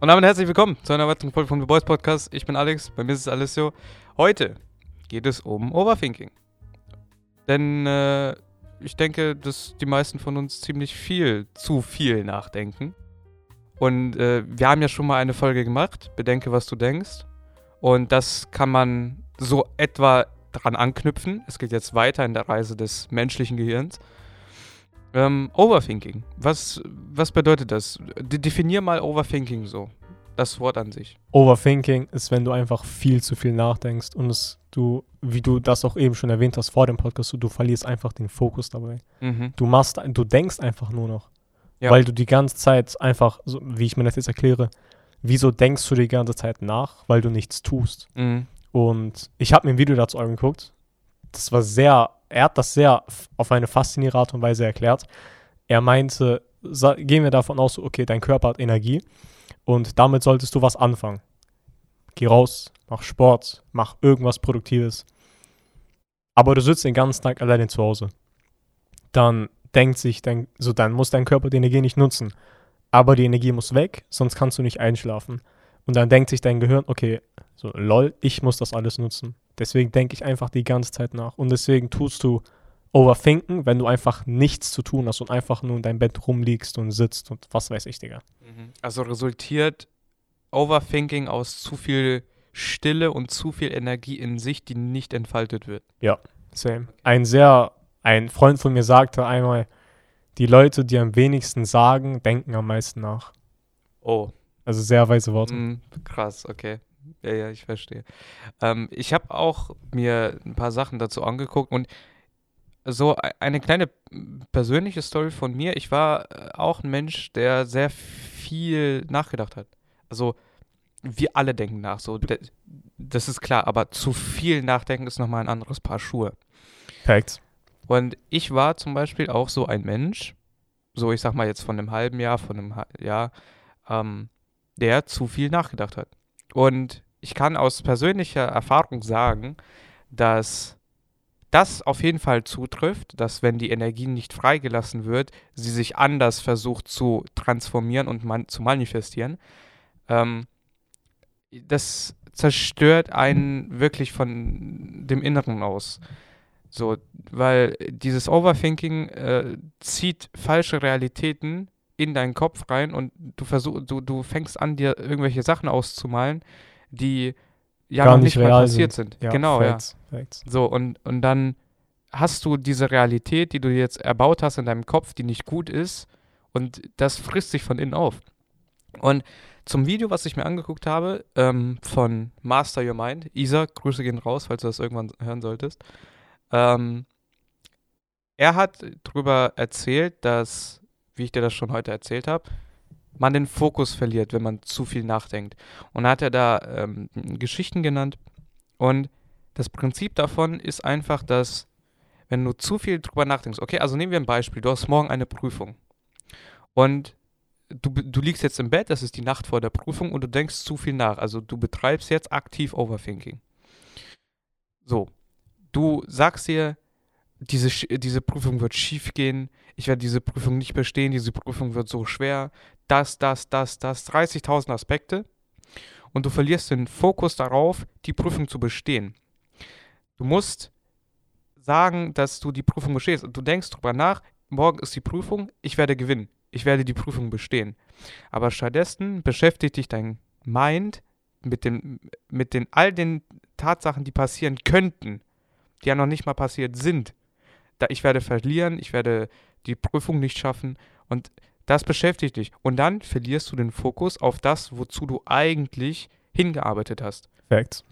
Und damit herzlich willkommen zu einer weiteren Folge von The Boys Podcast. Ich bin Alex, bei mir ist es Alessio. Heute geht es um Overthinking. Denn äh, ich denke, dass die meisten von uns ziemlich viel, zu viel nachdenken. Und äh, wir haben ja schon mal eine Folge gemacht, Bedenke, was du denkst. Und das kann man so etwa dran anknüpfen. Es geht jetzt weiter in der Reise des menschlichen Gehirns. Ähm, Overthinking. Was, was bedeutet das? De definier mal Overthinking so. Das Wort an sich. Overthinking ist, wenn du einfach viel zu viel nachdenkst und es du, wie du das auch eben schon erwähnt hast vor dem Podcast, du, du verlierst einfach den Fokus dabei. Mhm. Du machst, du denkst einfach nur noch. Ja. Weil du die ganze Zeit einfach, so, wie ich mir das jetzt erkläre, wieso denkst du die ganze Zeit nach? Weil du nichts tust. Mhm. Und ich habe mir ein Video dazu angeguckt. Das war sehr, er hat das sehr auf eine faszinierende Art und Weise erklärt. Er meinte, gehen wir davon aus, okay, dein Körper hat Energie und damit solltest du was anfangen. Geh raus, mach Sport, mach irgendwas Produktives. Aber du sitzt den ganzen Tag alleine zu Hause. Dann denkt sich dein, so dann muss dein Körper die Energie nicht nutzen. Aber die Energie muss weg, sonst kannst du nicht einschlafen. Und dann denkt sich dein Gehirn, okay, so lol, ich muss das alles nutzen. Deswegen denke ich einfach die ganze Zeit nach. Und deswegen tust du Overthinken, wenn du einfach nichts zu tun hast und einfach nur in deinem Bett rumliegst und sitzt und was weiß ich, Digga. Mhm. Also resultiert Overthinking aus zu viel Stille und zu viel Energie in sich, die nicht entfaltet wird. Same. Ein sehr, ein Freund von mir sagte einmal, die Leute, die am wenigsten sagen, denken am meisten nach. Oh, Also sehr weise Worte. mm, krass, okay. Ja, ja, ich verstehe. Ähm, ich habe auch mir ein paar Sachen dazu angeguckt und so e- eine kleine persönliche Story von mir. Ich war äh, auch ein Mensch, der sehr viel nachgedacht hat. Also wir alle denken nach, so das ist klar, aber zu viel nachdenken ist nochmal ein anderes Paar Schuhe. Facts. Und ich war zum Beispiel auch so ein Mensch, so ich sag mal jetzt von einem halben Jahr, von einem Jahr, ähm, der zu viel nachgedacht hat. Und ich kann aus persönlicher Erfahrung sagen, dass das auf jeden Fall zutrifft, dass wenn die Energie nicht freigelassen wird, sie sich anders versucht zu transformieren und man zu manifestieren. Ähm, das zerstört einen wirklich von dem Inneren aus. So, weil dieses Overthinking äh, zieht falsche Realitäten in deinen Kopf rein und du versuch, du, du fängst an, dir irgendwelche Sachen auszumalen, die ja Gar noch nicht nicht mal passiert sind. genau, ja. Facts, Facts. So, und, und dann hast du diese Realität, die du jetzt erbaut hast in deinem Kopf, die nicht gut ist, und das frisst sich von innen auf. Und zum Video, was ich mir angeguckt habe, ähm, von Master Your Mind, Isa, Grüße gehen raus, falls du das irgendwann hören solltest. Ähm, er hat darüber erzählt, dass, wie ich dir das schon heute erzählt habe, man den Fokus verliert, wenn man zu viel nachdenkt. Und da hat er da ähm, Geschichten genannt. Und das Prinzip davon ist einfach, dass, wenn du zu viel drüber nachdenkst, okay, also nehmen wir ein Beispiel, du hast morgen eine Prüfung. Und du, du liegst jetzt im Bett, das ist die Nacht vor der Prüfung und du denkst zu viel nach. Also du betreibst jetzt aktiv Overthinking. So, du sagst dir, diese, diese Prüfung wird schief gehen, ich werde diese Prüfung nicht bestehen, diese Prüfung wird so schwer, das, das, das, das, 30.000 Aspekte. Und du verlierst den Fokus darauf, die Prüfung zu bestehen. Du musst sagen, dass du die Prüfung bestehst. Und du denkst drüber nach, morgen ist die Prüfung, ich werde gewinnen, ich werde die Prüfung bestehen. Aber stattdessen beschäftigt dich dein Mind mit, dem, mit den, all den Tatsachen, die passieren könnten, die ja noch nicht mal passiert sind. Da ich werde verlieren, ich werde die Prüfung nicht schaffen und das beschäftigt dich. Und dann verlierst du den Fokus auf das, wozu du eigentlich hingearbeitet hast. Facts.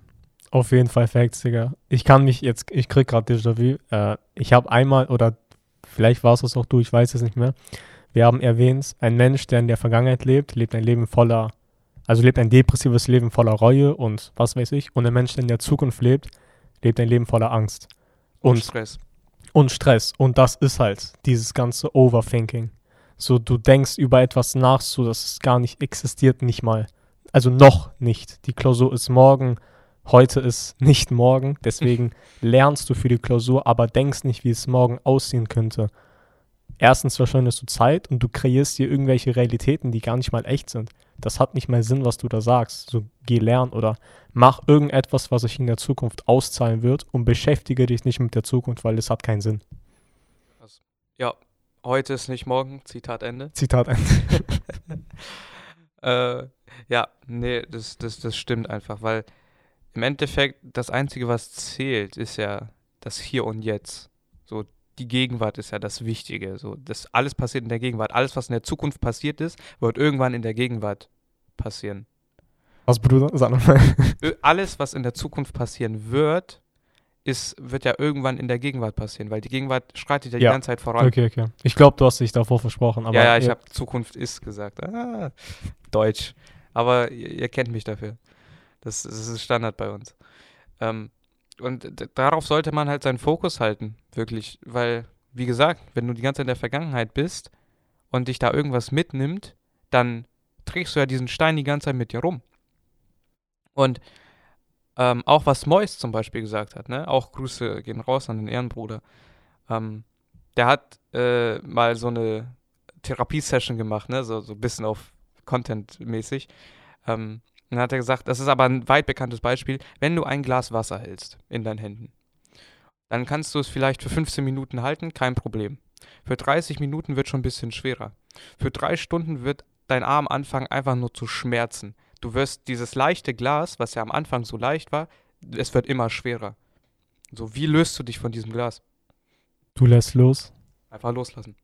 Auf jeden Fall Facts, Digga. Ich kann mich jetzt, ich krieg gerade Déjà-vu. Äh, ich habe einmal, oder vielleicht war es das auch du, ich weiß es nicht mehr. Wir haben erwähnt, ein Mensch, der in der Vergangenheit lebt, lebt ein Leben voller, also lebt ein depressives Leben voller Reue und was weiß ich. Und ein Mensch, der in der Zukunft lebt, lebt ein Leben voller Angst. Und Stress. Und Stress. Und das ist halt dieses ganze Overthinking. So, du denkst über etwas nach, so dass es gar nicht existiert, nicht mal. Also noch nicht. Die Klausur ist morgen, heute ist nicht morgen. Deswegen lernst du für die Klausur, aber denkst nicht, wie es morgen aussehen könnte. Erstens verschwendest du Zeit und du kreierst dir irgendwelche Realitäten, die gar nicht mal echt sind. das hat nicht mehr Sinn, was du da sagst. So, geh lernen oder mach irgendetwas, was sich in der Zukunft auszahlen wird und beschäftige dich nicht mit der Zukunft, weil es hat keinen Sinn. Ja, heute ist nicht morgen, Zitat Ende. Zitat Ende. Äh, ja, nee, das, das, das stimmt einfach, weil im Endeffekt das Einzige, was zählt, ist ja das Hier und Jetzt. So, die Gegenwart ist ja das Wichtige. So, das alles passiert in der Gegenwart. Alles, was in der Zukunft passiert ist, wird irgendwann in der Gegenwart passieren. Was, Bruder? Sag nochmal. Alles, was in der Zukunft passieren wird, ist, wird ja irgendwann in der Gegenwart passieren, weil die Gegenwart schreitet ja, Ja, die ganze Zeit voran. Okay, okay. Ich glaube, du hast dich davor versprochen, aber ja, ja, ich habe Zukunft ist gesagt. Ah, Deutsch. Aber ihr, ihr kennt mich dafür. Das, das ist Standard bei uns. Ähm, und darauf sollte man halt seinen Fokus halten, wirklich. Weil, wie gesagt, wenn du die ganze Zeit in der Vergangenheit bist und dich da irgendwas mitnimmt, dann trägst du ja diesen Stein die ganze Zeit mit dir rum. Und ähm, auch was Mois zum Beispiel gesagt hat, ne? Auch Grüße gehen raus an den Ehrenbruder. Ähm, der hat äh, mal so eine Therapiesession gemacht, ne? So, so ein bisschen auf Content-mäßig. Ähm, dann hat er gesagt, das ist aber ein weit bekanntes Beispiel, wenn du ein Glas Wasser hältst in deinen Händen, dann kannst du es vielleicht für 15 Minuten halten, kein Problem. Für 30 Minuten wird schon ein bisschen schwerer. Für drei Stunden wird dein Arm anfangen einfach nur zu schmerzen. Du wirst dieses leichte Glas, was ja am Anfang so leicht war, es wird immer schwerer. So, wie löst du dich von diesem Glas? du lässt los. Einfach loslassen.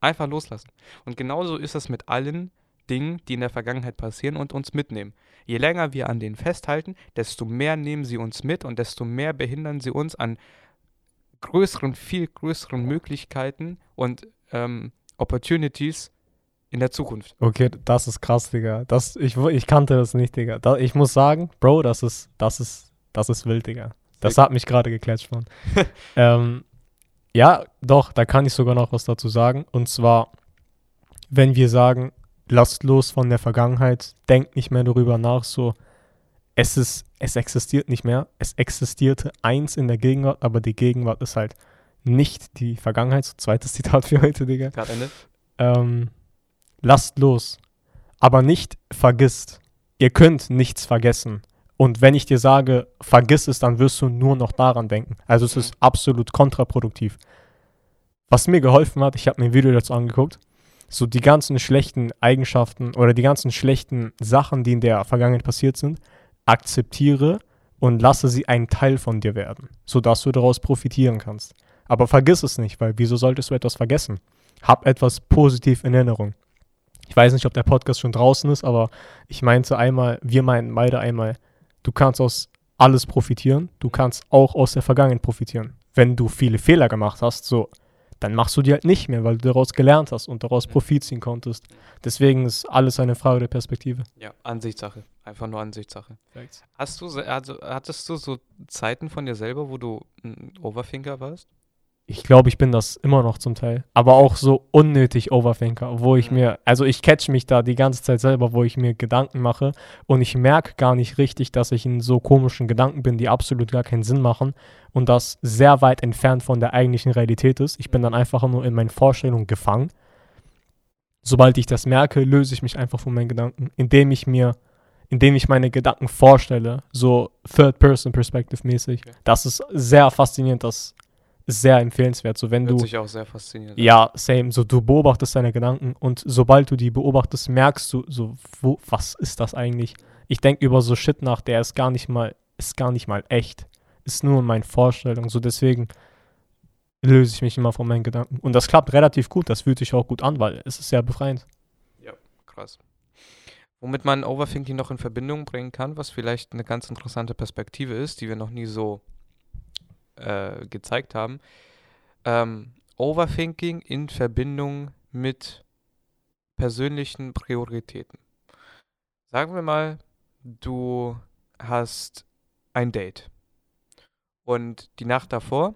Einfach loslassen. Und genauso ist es mit allen Dingen, die in der Vergangenheit passieren und uns mitnehmen. Je länger wir an denen festhalten, desto mehr nehmen sie uns mit und desto mehr behindern sie uns an größeren, viel größeren Möglichkeiten und ähm, Opportunities in der Zukunft. Okay, das ist krass, Digga. Das, ich, ich kannte das nicht, Digga. Da, ich muss sagen, Bro, das ist, das ist, das ist wild, Digga. Das hat mich gerade geklatscht, Mann. ähm, ja, doch, da kann ich sogar noch was dazu sagen. Und zwar, wenn wir sagen, lasst los von der Vergangenheit, denkt nicht mehr darüber nach, so, es ist, es existiert nicht mehr. Es existierte eins in der Gegenwart, aber die Gegenwart ist halt nicht die Vergangenheit. So, zweites Zitat für heute, Digga Gerade Ende. ähm, lasst los, aber nicht vergisst. Ihr könnt nichts vergessen. Und wenn ich dir sage, vergiss es, dann wirst du nur noch daran denken. Also es ist absolut kontraproduktiv. Was mir geholfen hat, ich habe mir ein Video dazu angeguckt, so die ganzen schlechten Eigenschaften oder die ganzen schlechten Sachen, die in der Vergangenheit passiert sind, akzeptiere und lasse sie ein Teil von dir werden, sodass du daraus profitieren kannst. Aber vergiss es nicht, weil wieso solltest du etwas vergessen? Hab etwas positiv in Erinnerung. Ich weiß nicht, ob der Podcast schon draußen ist, aber ich meinte einmal, wir meinten beide einmal, du kannst aus alles profitieren, du kannst auch aus der Vergangenheit profitieren. Wenn du viele Fehler gemacht hast, so, dann machst du die halt nicht mehr, weil du daraus gelernt hast und daraus Profit ziehen konntest. Deswegen ist alles eine Frage der Perspektive. Ja, Ansichtssache. Einfach nur Ansichtssache. Hast du, se- also, hattest du so Zeiten von dir selber, wo du ein Overthinker warst? Ich glaube, ich bin das immer noch zum Teil. Aber auch so unnötig Overthinker, wo ich Mhm. mir, also ich catch mich da die ganze Zeit selber, wo ich mir Gedanken mache und ich merke gar nicht richtig, dass ich in so komischen Gedanken bin, die absolut gar keinen Sinn machen und das sehr weit entfernt von der eigentlichen Realität ist. Ich bin dann einfach nur in meinen Vorstellungen gefangen. Sobald ich das merke, löse ich mich einfach von meinen Gedanken, indem ich mir, indem ich meine Gedanken vorstelle, so Third-Person-Perspective-mäßig. Okay. Das ist sehr faszinierend, das sehr empfehlenswert. So, wenn Hört du, sich auch sehr faszinierend ja, same, so du beobachtest deine Gedanken und sobald du die beobachtest, merkst du so, wo, was ist das eigentlich? Ich denke über so Shit nach, der ist gar nicht mal, ist gar nicht mal echt. Ist nur in meinen Vorstellungen. So deswegen löse ich mich immer von meinen Gedanken. Und das klappt relativ gut, das fühlt sich auch gut an, weil es ist sehr befreiend. Krass. Womit man Overthinking noch in Verbindung bringen kann, was vielleicht eine ganz interessante Perspektive ist, die wir noch nie so äh, gezeigt haben. Ähm, Overthinking in Verbindung mit persönlichen Prioritäten. Sagen wir mal, du hast ein Date und die Nacht davor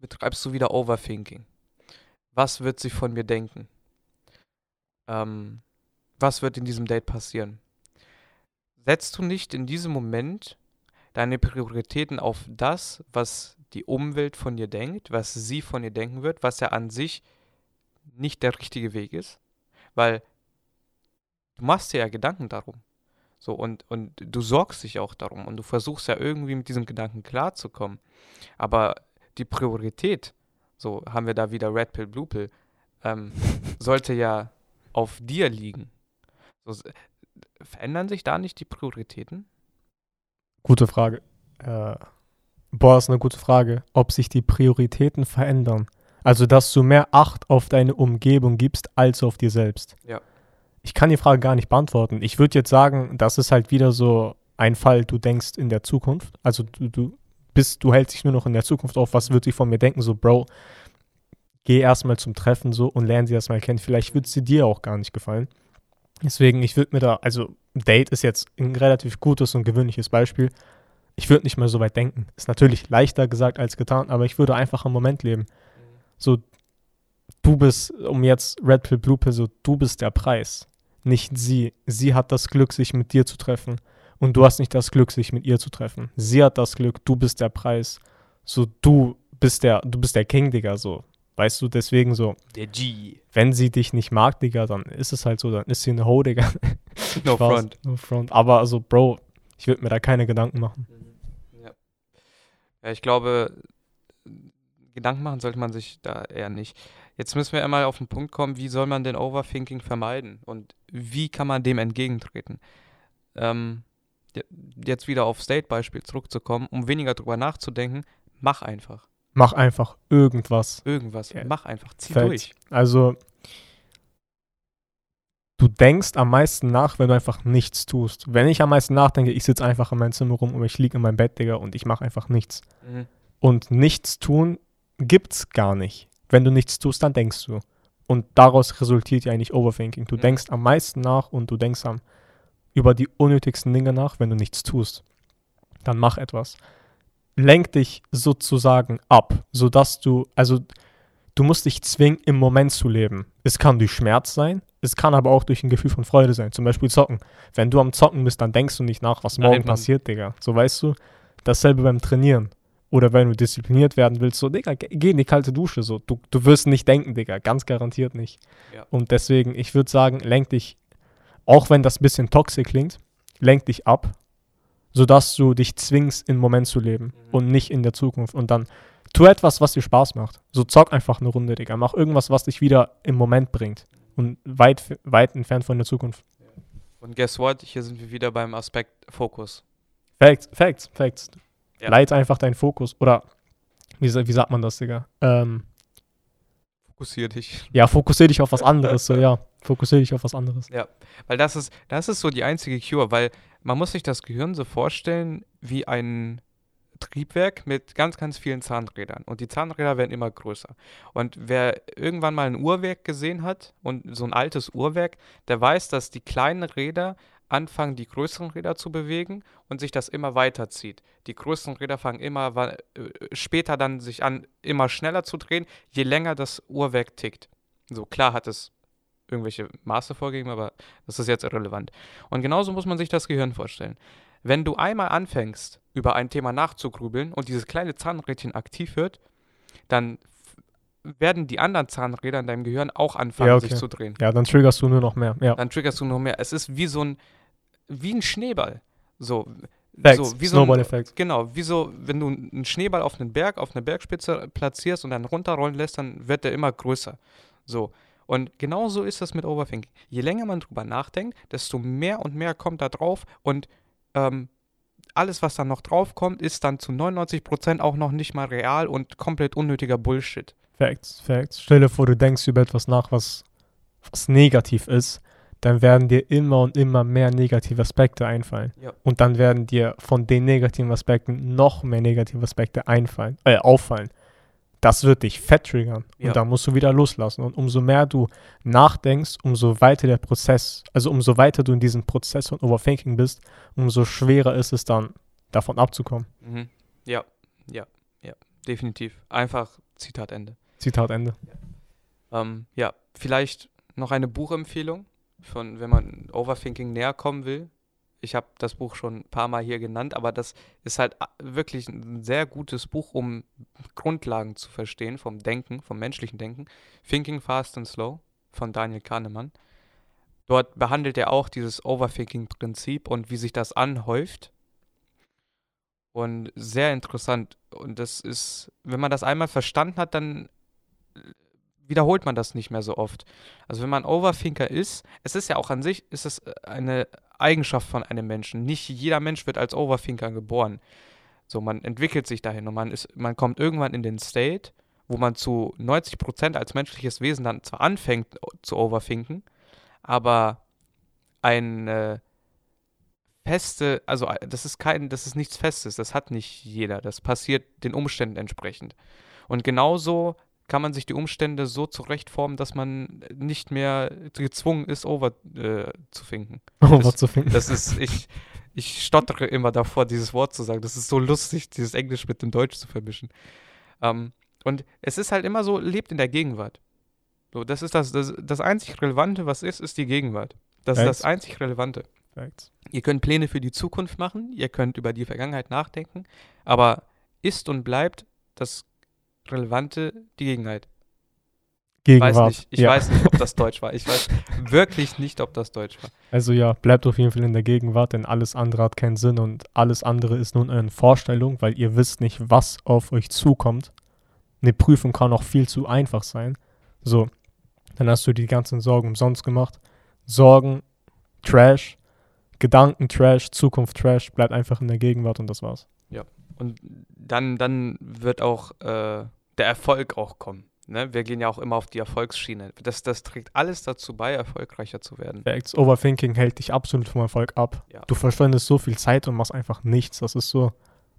betreibst du wieder Overthinking. Was wird sie von mir denken? ähm, was wird in diesem Date passieren? Setzt du nicht in diesem Moment deine Prioritäten auf das, was die Umwelt von dir denkt, was sie von dir denken wird, was ja an sich nicht der richtige Weg ist? Weil du machst dir ja Gedanken darum. So, und, und du sorgst dich auch darum und du versuchst ja irgendwie mit diesem Gedanken klarzukommen. Aber die Priorität, so haben wir da wieder Red Pill, Blue Pill, ähm, sollte ja auf dir liegen. So, verändern sich da nicht die Prioritäten? Gute Frage. Äh, boah, ist eine gute Frage, ob sich die Prioritäten verändern. Also, dass du mehr Acht auf deine Umgebung gibst als auf dir selbst. Ja. Ich kann die Frage gar nicht beantworten. Ich würde jetzt sagen, das ist halt wieder so ein Fall, du denkst in der Zukunft. Also, du, du bist, du hältst dich nur noch in der Zukunft auf, was wird sie von mir denken? So, Bro, geh erstmal zum Treffen so und lern sie erstmal kennen. Vielleicht wird sie dir auch gar nicht gefallen. Deswegen, ich würde mir da, also Date ist jetzt ein relativ gutes und gewöhnliches Beispiel. Ich würde nicht mehr so weit denken. Ist natürlich leichter gesagt als getan, aber ich würde einfach im Moment leben. So, du bist, um jetzt Red Pill, Blue Pill, so, du bist der Preis. Nicht sie. Sie hat das Glück, sich mit dir zu treffen. Und du hast nicht das Glück, sich mit ihr zu treffen. Sie hat das Glück, du bist der Preis. So, du bist der, du bist der King, Digga, so. Weißt du, deswegen so. Der G. Wenn sie dich nicht mag, Digga, dann ist es halt so, dann ist sie eine Ho, Digga. No Spaß, front. No front. Aber also, Bro, ich würde mir da keine Gedanken machen. Ja. ja, ich glaube, Gedanken machen sollte man sich da eher nicht. Jetzt müssen wir einmal auf den Punkt kommen, wie soll man den Overthinking vermeiden und wie kann man dem entgegentreten? Ähm, jetzt wieder auf State-Beispiel zurückzukommen, um weniger drüber nachzudenken, mach einfach. Mach einfach irgendwas. Irgendwas. Ja. Mach einfach. Zieh Facts. durch. Also, du denkst am meisten nach, wenn du einfach nichts tust. Wenn ich am meisten nachdenke, ich sitze einfach in meinem Zimmer rum und ich liege in meinem Bett, Digga, und ich mache einfach nichts. Mhm. Und nichts tun gibt's gar nicht. Wenn du nichts tust, dann denkst du. Und daraus resultiert ja eigentlich Overthinking. Du Mhm. denkst am meisten nach und du denkst am, über die unnötigsten Dinge nach, wenn du nichts tust. Dann mach etwas. Lenk dich sozusagen ab, sodass du, also du musst dich zwingen, im Moment zu leben. Es kann durch Schmerz sein, es kann aber auch durch ein Gefühl von Freude sein. Zum Beispiel Zocken. Wenn du am Zocken bist, dann denkst du nicht nach, was Nein, morgen man- passiert, Digga. So weißt du. Dasselbe beim Trainieren. Oder wenn du diszipliniert werden willst, so, Digga, ge- geh in die kalte Dusche. So, du, du wirst nicht denken, Digga. Ganz garantiert nicht. Ja. Und deswegen, ich würde sagen, lenk dich, auch wenn das ein bisschen toxisch klingt, lenk dich ab, sodass du dich zwingst, im Moment zu leben Mhm. und nicht in der Zukunft. Und dann tu etwas, was dir Spaß macht. So zock einfach eine Runde, Digga. Mach irgendwas, was dich wieder im Moment bringt. Und weit, weit entfernt von der Zukunft. Und guess what? Hier sind wir wieder beim Aspekt Fokus. Facts, Facts, Facts. Ja. Leit einfach deinen Fokus. Oder, wie, wie sagt man das, Digga? Ähm, Fokussier dich. ja, fokussier dich auf was anderes. So, ja. Fokussier dich auf was anderes. Weil das ist, das ist so die einzige Cure, weil man muss sich das Gehirn so vorstellen wie ein Triebwerk mit ganz, ganz vielen Zahnrädern. Und die Zahnräder werden immer größer. Und wer irgendwann mal ein Uhrwerk gesehen hat und so ein altes Uhrwerk, der weiß, dass die kleinen Räder anfangen, die größeren Räder zu bewegen und sich das immer weiter zieht. Die größeren Räder fangen immer äh, später dann sich an, immer schneller zu drehen, je länger das Uhrwerk tickt. So klar hat es irgendwelche Maße vorgegeben, aber das ist jetzt irrelevant. Und genauso muss man sich das Gehirn vorstellen. Wenn du einmal anfängst, über ein Thema nachzugrübeln und dieses kleine Zahnrädchen aktiv wird, dann werden die anderen Zahnräder in deinem Gehirn auch anfangen, Ja, okay. sich zu drehen. Ja, dann triggerst du nur noch mehr. Ja. Dann triggerst du noch mehr. Es ist wie so ein, wie ein Schneeball. So, Facts. so wie so ein, Snowball-Effekt. Genau, wie so, wenn du einen Schneeball auf einen Berg, auf eine Bergspitze platzierst und dann runterrollen lässt, dann wird der immer größer. So. Und genauso ist das mit Overthinking. Je länger man drüber nachdenkt, desto mehr und mehr kommt da drauf und ähm, alles, was dann noch drauf kommt, ist dann zu 99% auch noch nicht mal real und komplett unnötiger Bullshit. Facts, Facts. Stell dir vor, du denkst über etwas nach, was, was negativ ist, dann werden dir immer und immer mehr negative Aspekte einfallen. Ja. Und dann werden dir von den negativen Aspekten noch mehr negative Aspekte einfallen, äh, auffallen. Das wird dich fett triggern. Ja. Und dann musst du wieder loslassen. Und umso mehr du nachdenkst, umso weiter der Prozess, also umso weiter du in diesem Prozess von Overthinking bist, umso schwerer ist es dann, davon abzukommen. Mhm. Ja, ja, ja, definitiv. Einfach Zitat Ende. Zitat Ende. Ähm, ja, vielleicht noch eine Buchempfehlung, von, wenn man Overthinking näher kommen will. Ich habe das Buch schon ein paar Mal hier genannt, aber das ist halt a- wirklich ein sehr gutes Buch, um Grundlagen zu verstehen vom Denken, vom menschlichen Denken. Thinking Fast and Slow von Daniel Kahnemann. dort behandelt er auch dieses Overthinking-Prinzip und wie sich das anhäuft. Und sehr interessant. Und das ist, wenn man das einmal verstanden hat, dann wiederholt man das nicht mehr so oft. Also wenn man Overthinker ist, es ist ja auch an sich, ist es eine Eigenschaft von einem Menschen. Nicht jeder Mensch wird als Overthinker geboren. So, man entwickelt sich dahin und man ist, man kommt irgendwann in den State, wo man zu 90% als menschliches Wesen dann zwar anfängt zu overthinken, aber eine feste, also das ist kein, das ist nichts Festes, das hat nicht jeder. Das passiert den Umständen entsprechend. Und genauso kann man sich die Umstände so zurechtformen, dass man nicht mehr gezwungen ist, over äh, zu finken. Over das, zu finken. Das ist, ich, ich stottere immer davor, dieses Wort zu sagen. Das ist so lustig, dieses Englisch mit dem Deutsch zu vermischen. Ähm, und es ist halt immer so, lebt in der Gegenwart. So, das ist das, das, das einzig Relevante, was ist, ist die Gegenwart. Das Facts. ist das einzig Relevante. Facts. Ihr könnt Pläne für die Zukunft machen, ihr könnt über die Vergangenheit nachdenken, aber ist und bleibt das Relevante die Gegenheit. Gegenwart. Weiß nicht, ich ja. weiß nicht, ob das Deutsch war. Ich weiß wirklich nicht, ob das Deutsch war. Also ja, bleibt auf jeden Fall in der Gegenwart, denn alles andere hat keinen Sinn und alles andere ist nun eine Vorstellung, weil ihr wisst nicht, was auf euch zukommt. Eine Prüfung kann auch viel zu einfach sein. So, dann hast du die ganzen Sorgen umsonst gemacht. Sorgen, Trash, Gedanken, Trash, Zukunft, Trash, bleibt einfach in der Gegenwart und das war's. Ja, und dann, dann wird auch äh, der Erfolg auch kommen. Ne? Wir gehen ja auch immer auf die Erfolgsschiene. Das, das trägt alles dazu bei, erfolgreicher zu werden. Facts. Overthinking hält dich absolut vom Erfolg ab. Ja. Du verschwendest so viel Zeit und machst einfach nichts. Das ist so,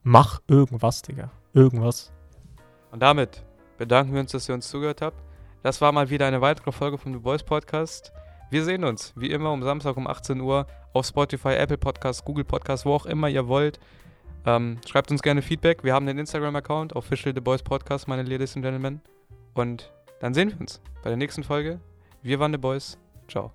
mach irgendwas, Digga. Irgendwas. Und damit bedanken wir uns, dass ihr uns zugehört habt. Das war mal wieder eine weitere Folge vom The Boys Podcast. Wir sehen uns, wie immer, um Samstag um 18 Uhr auf Spotify, Apple Podcasts, Google Podcasts, wo auch immer ihr wollt. Ähm, schreibt uns gerne Feedback. Wir haben den Instagram-Account, Official The Boys Podcast, meine Ladies and Gentlemen. Und dann sehen wir uns bei der nächsten Folge. Wir waren The Boys. Ciao.